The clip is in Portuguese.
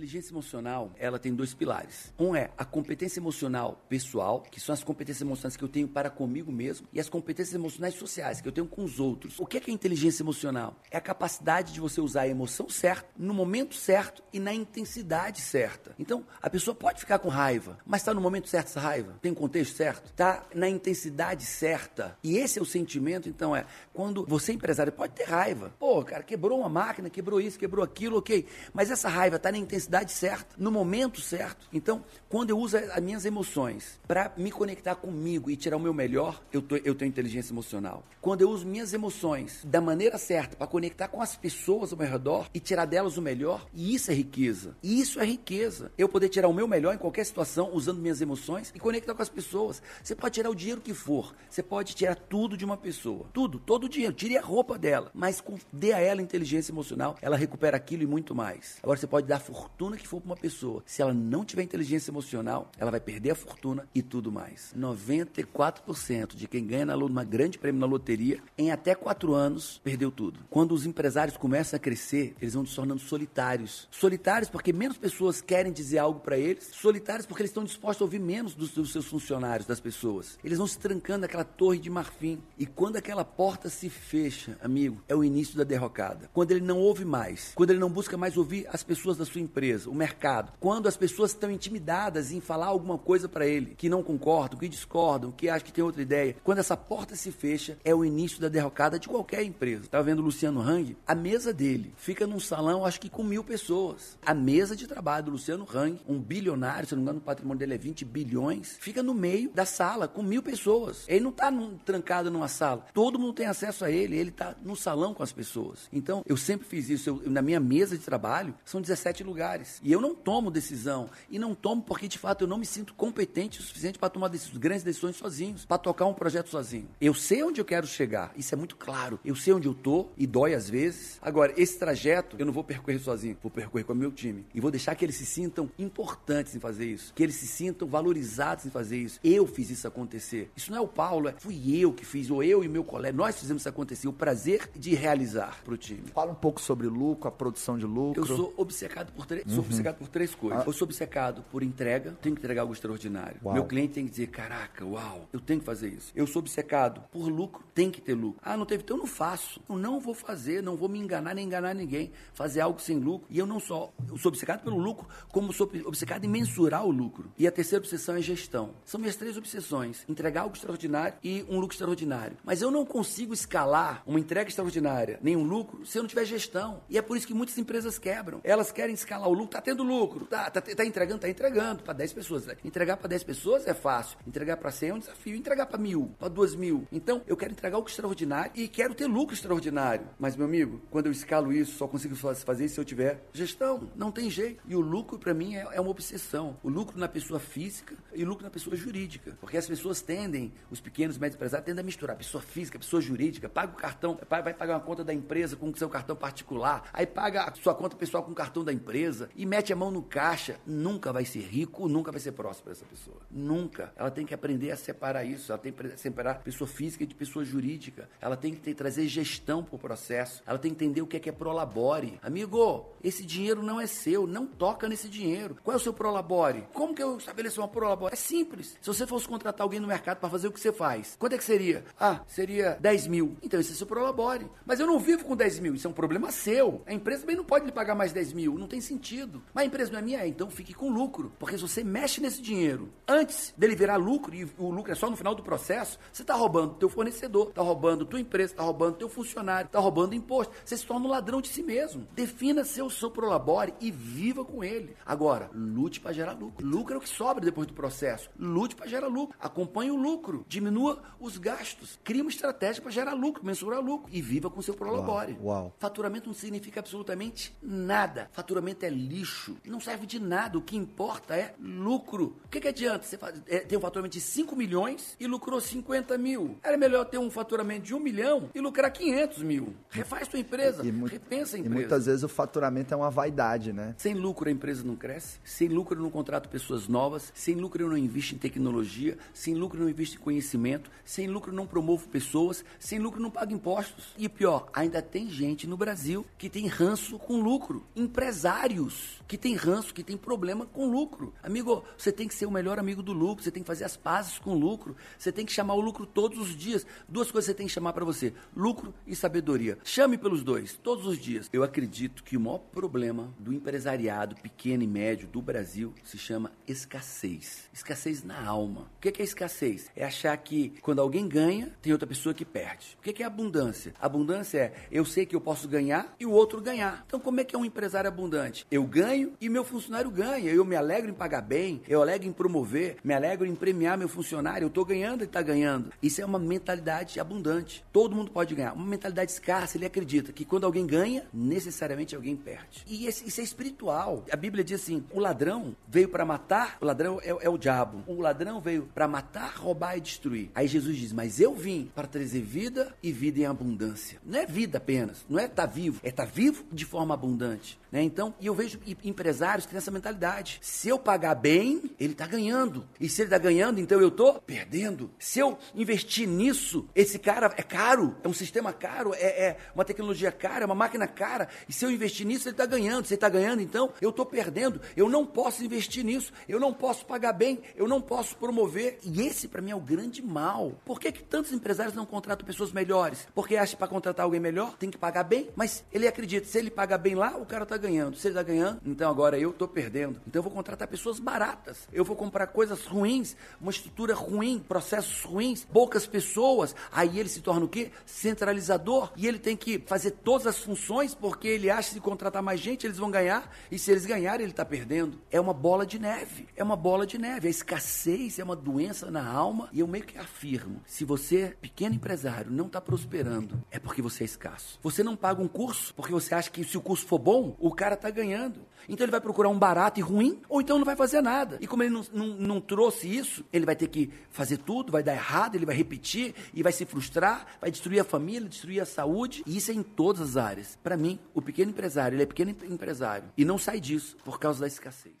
Inteligência emocional, ela tem dois pilares. Um é a competência emocional pessoal, que são as competências emocionais que eu tenho para comigo mesmo, e as competências emocionais sociais que eu tenho com os outros. O que é, que é inteligência emocional? É a capacidade de você usar a emoção certa, no momento certo e na intensidade certa. Então, a pessoa pode ficar com raiva, mas está no momento certo essa raiva? Tem o contexto certo? Está na intensidade certa. E esse é o sentimento, então, é quando você, empresário, pode ter raiva. Pô, cara, quebrou uma máquina, quebrou isso, quebrou aquilo, ok. Mas essa raiva está na intensidade certa, no momento certo. Então, quando eu uso as minhas emoções para me conectar comigo e tirar o meu melhor, eu, tô, eu tenho inteligência emocional. Quando eu uso minhas emoções da maneira certa para conectar com as pessoas ao meu redor e tirar delas o melhor, e isso é riqueza. Isso é riqueza. Eu poder tirar o meu melhor em qualquer situação usando minhas emoções e conectar com as pessoas. Você pode tirar o dinheiro que for, você pode tirar tudo de uma pessoa. Tudo, todo o dinheiro. Tire a roupa dela, mas dê a ela inteligência emocional, ela recupera aquilo e muito mais. Agora você pode dar a fortuna que for para uma pessoa. Se ela não tiver inteligência emocional, ela vai perder a fortuna e tudo mais. 94% de quem ganha na, uma grande prêmio na loteria, em até 4 anos, perdeu tudo. Quando os empresários começam a crescer, eles vão se tornando solitários. Solitários porque menos pessoas querem dizer algo para eles, solitários porque eles estão dispostos a ouvir menos dos, dos seus funcionários, das pessoas. Eles vão se trancando naquela torre de marfim. E quando aquela porta se fecha, amigo, é o início da derrocada. Quando ele não ouve mais, quando ele não busca mais ouvir as pessoas da sua empresa, o mercado, quando as pessoas estão intimidadas em falar alguma coisa para ele que não concordam, que discordam, que acham que tem outra ideia, quando essa porta se fecha, é o início da derrocada de qualquer empresa. Estava vendo o Luciano Hang, a mesa dele fica num salão, acho que com mil pessoas. A mesa de trabalho do Luciano Hang, um bilionário, se não me engano, o patrimônio dele é 20 bilhões, fica no meio da sala com mil pessoas. Ele não está trancado numa sala. Todo mundo tem acesso a ele, ele está no salão com as pessoas. Então, eu sempre fiz isso. Eu, na minha mesa de trabalho, são 17 lugares. E eu não tomo decisão. E não tomo porque, de fato, eu não me sinto competente o suficiente para tomar decisões, grandes decisões sozinhos, para tocar um projeto sozinho. Eu sei onde eu quero chegar. Isso é muito claro. Eu sei onde eu tô e dói às vezes. Agora, esse trajeto eu não vou percorrer sozinho, vou percorrer com o meu time. E vou deixar que eles se sintam importantes em fazer isso, que eles se sintam valorizados em fazer isso. Eu fiz isso acontecer. Isso não é o Paulo, é, fui eu que fiz, ou eu e meu colega. Nós fizemos isso acontecer. O prazer de realizar para o time. Fala um pouco sobre lucro, a produção de lucro. Eu sou obcecado por, uhum. Sou obcecado por três coisas. Ah. Eu sou obcecado por entrega, tenho que entregar algo extraordinário. Uau. Meu cliente tem que dizer, caraca, uau, eu tenho que fazer isso. Eu sou obcecado por lucro, tem que ter lucro. Ah, não teve, então eu não faço. Eu não vou fazer, não vou me enganar nem enganar ninguém. Fazer algo sem lucro. E eu não só, eu sou obcecado pelo lucro, como sou obcecado em mensurar o lucro. E a terceira obsessão é gestão. São minhas três obsessões: entregar algo extraordinário e um lucro extraordinário. Mas eu não consigo escalar uma entrega extraordinária, nem um lucro, se eu não tiver gestão. E é por isso que muitas empresas quebram. Elas querem escalar o lucro, tá tendo lucro, tá, tá, tá entregando, tá entregando para 10 pessoas. Entregar para 10 pessoas é fácil. Entregar para 100 é um desafio. Entregar para mil, para duas mil. Então, eu quero entregar algo extraordinário e quero ter lucro extraordinário. Mas, meu amigo, quando eu escalo isso, só consigo fazer isso se eu tiver gestão. Não tem jeito. E o lucro, para mim, é, é uma obsessão. O lucro na pessoa física e o lucro na pessoa jurídica. Porque as pessoas tendem, os pequenos médios empresários, tendem a misturar pessoa física, pessoa jurídica, paga o cartão, vai pagar uma conta da empresa com o seu cartão particular, aí paga a sua conta pessoal com o cartão da empresa e mete a mão no caixa. Nunca vai ser rico, nunca vai ser próspero essa pessoa. Nunca. Ela tem que aprender a separar isso. Ela tem que separar pessoa física de pessoa jurídica. Ela tem que ter, trazer gestão para o processo. Ela tem que entender o que é, que é prolabore. Amigo, esse dinheiro não é seu. Não toca nesse dinheiro. Qual é o seu prolabore? Como que eu estabeleço uma prolabore? É simples. Se você fosse contratar alguém no mercado para fazer o que você faz, quanto é que seria? Ah, seria 10 mil. Então esse é seu prolabore. Mas eu não vivo com 10 mil. Isso é um problema seu. A empresa também não pode lhe pagar mais 10 mil. Não tem sentido. Mas a empresa não é minha? É, então fique com lucro. Porque se você mexe nesse dinheiro antes dele virar lucro, e o lucro é só no final do processo, você está roubando teu fornecedor, está roubando tua empresa, está roubando teu funcionário, está roubando imposto. Você se torna um ladrão de si mesmo. Defina seu, seu prolabore e viva com ele. Agora, lute para gerar lucro. Lucro é o que sobra depois do processo. Lute para gerar lucro. Acompanhe o lucro. Diminua os gastos. Crie uma estratégia para gerar lucro, mensurar lucro. E viva com seu prolabore. Uau, uau. Faturamento não significa absolutamente nada. Faturamento é lixo, não serve de nada. O que importa é lucro. O que, que adianta você é, ter um faturamento de 5 milhões e lucrou 50 mil? Era melhor ter um faturamento de 1 milhão e lucrar 500 mil. Refaz tua empresa, E repensa a E empresa. muitas vezes o faturamento é uma vaidade, né? Sem lucro a empresa não cresce, sem lucro eu não contrato pessoas novas, sem lucro eu não invisto em tecnologia, sem lucro eu não invisto em conhecimento, sem lucro eu não promovo pessoas, sem lucro eu não pago impostos. E pior, ainda tem gente no Brasil que tem ranço com lucro, empresários que tem ranço, que tem problema com lucro. Amigo, você tem que ser o melhor amigo do lucro, você tem que fazer as pazes com o lucro, você tem que chamar o lucro todos os dias. Duas coisas você tem que chamar para você: lucro e sabedoria. Chame pelos dois, todos os dias. Eu acredito que o maior problema do empresariado pequeno e médio do Brasil se chama escassez. Escassez na alma. O que é escassez? É achar que quando alguém ganha, tem outra pessoa que perde. O que é abundância? Abundância é eu sei que eu posso ganhar e o outro ganhar. Então, como é que é um empresário abundante? Eu ganho e meu funcionário ganha. Eu me alegro em pagar bem, eu alegro em promover, me alegro em premiar meu funcionário. Eu estou ganhando e está ganhando. Isso é uma mentalidade abundante. Todo mundo pode ganhar. Uma mentalidade escassa, ele acredita que quando alguém ganha, necessariamente alguém perde. E isso é espiritual. A Bíblia diz assim: o ladrão veio para matar, o ladrão é, é o diabo. O ladrão veio para matar, roubar e destruir. Aí Jesus diz: Mas eu vim para trazer vida e vida em abundância. Não é vida apenas, não é estar vivo, é estar vivo de forma abundante. Né? Então, e eu vejo em- empresários que têm essa mentalidade. Se eu pagar bem, ele está ganhando. E se ele está ganhando, então eu estou perdendo. Se eu investir nisso, esse cara é caro, é um sistema caro, é, é uma tecnologia cara, é uma máquina cara. E se eu investir nisso, ele está ganhando. Se ele está ganhando, então eu estou perdendo. Eu não posso investir nisso. Eu não posso pagar bem. Eu não posso promover. E esse, para mim, é o grande mal. Por que, que tantos empresários não contratam pessoas melhores? Porque acha que para contratar alguém melhor tem que pagar bem. Mas ele acredita, se ele pagar bem lá, o cara está ganhando. Se ele está ganhando, então agora eu estou perdendo. Então eu vou contratar pessoas baratas. Eu vou comprar coisas ruins, uma estrutura ruim, processos ruins, poucas pessoas. Aí ele se torna o quê? Centralizador. E ele tem que fazer todas as funções porque ele acha que se contratar mais gente, eles vão ganhar. E se eles ganharem, ele está perdendo. É uma bola de neve. É uma bola de neve. A escassez é uma doença na alma. E eu meio que afirmo: se você, pequeno empresário, não está prosperando, é porque você é escasso. Você não paga um curso porque você acha que se o curso for bom, o cara está ganhando. Então ele vai procurar um barato e ruim, ou então não vai fazer nada. E como ele não, não, não trouxe isso, ele vai ter que fazer tudo, vai dar errado, ele vai repetir e vai se frustrar, vai destruir a família, destruir a saúde. E isso é em todas as áreas. Para mim, o pequeno empresário, ele é pequeno empresário e não sai disso por causa da escassez.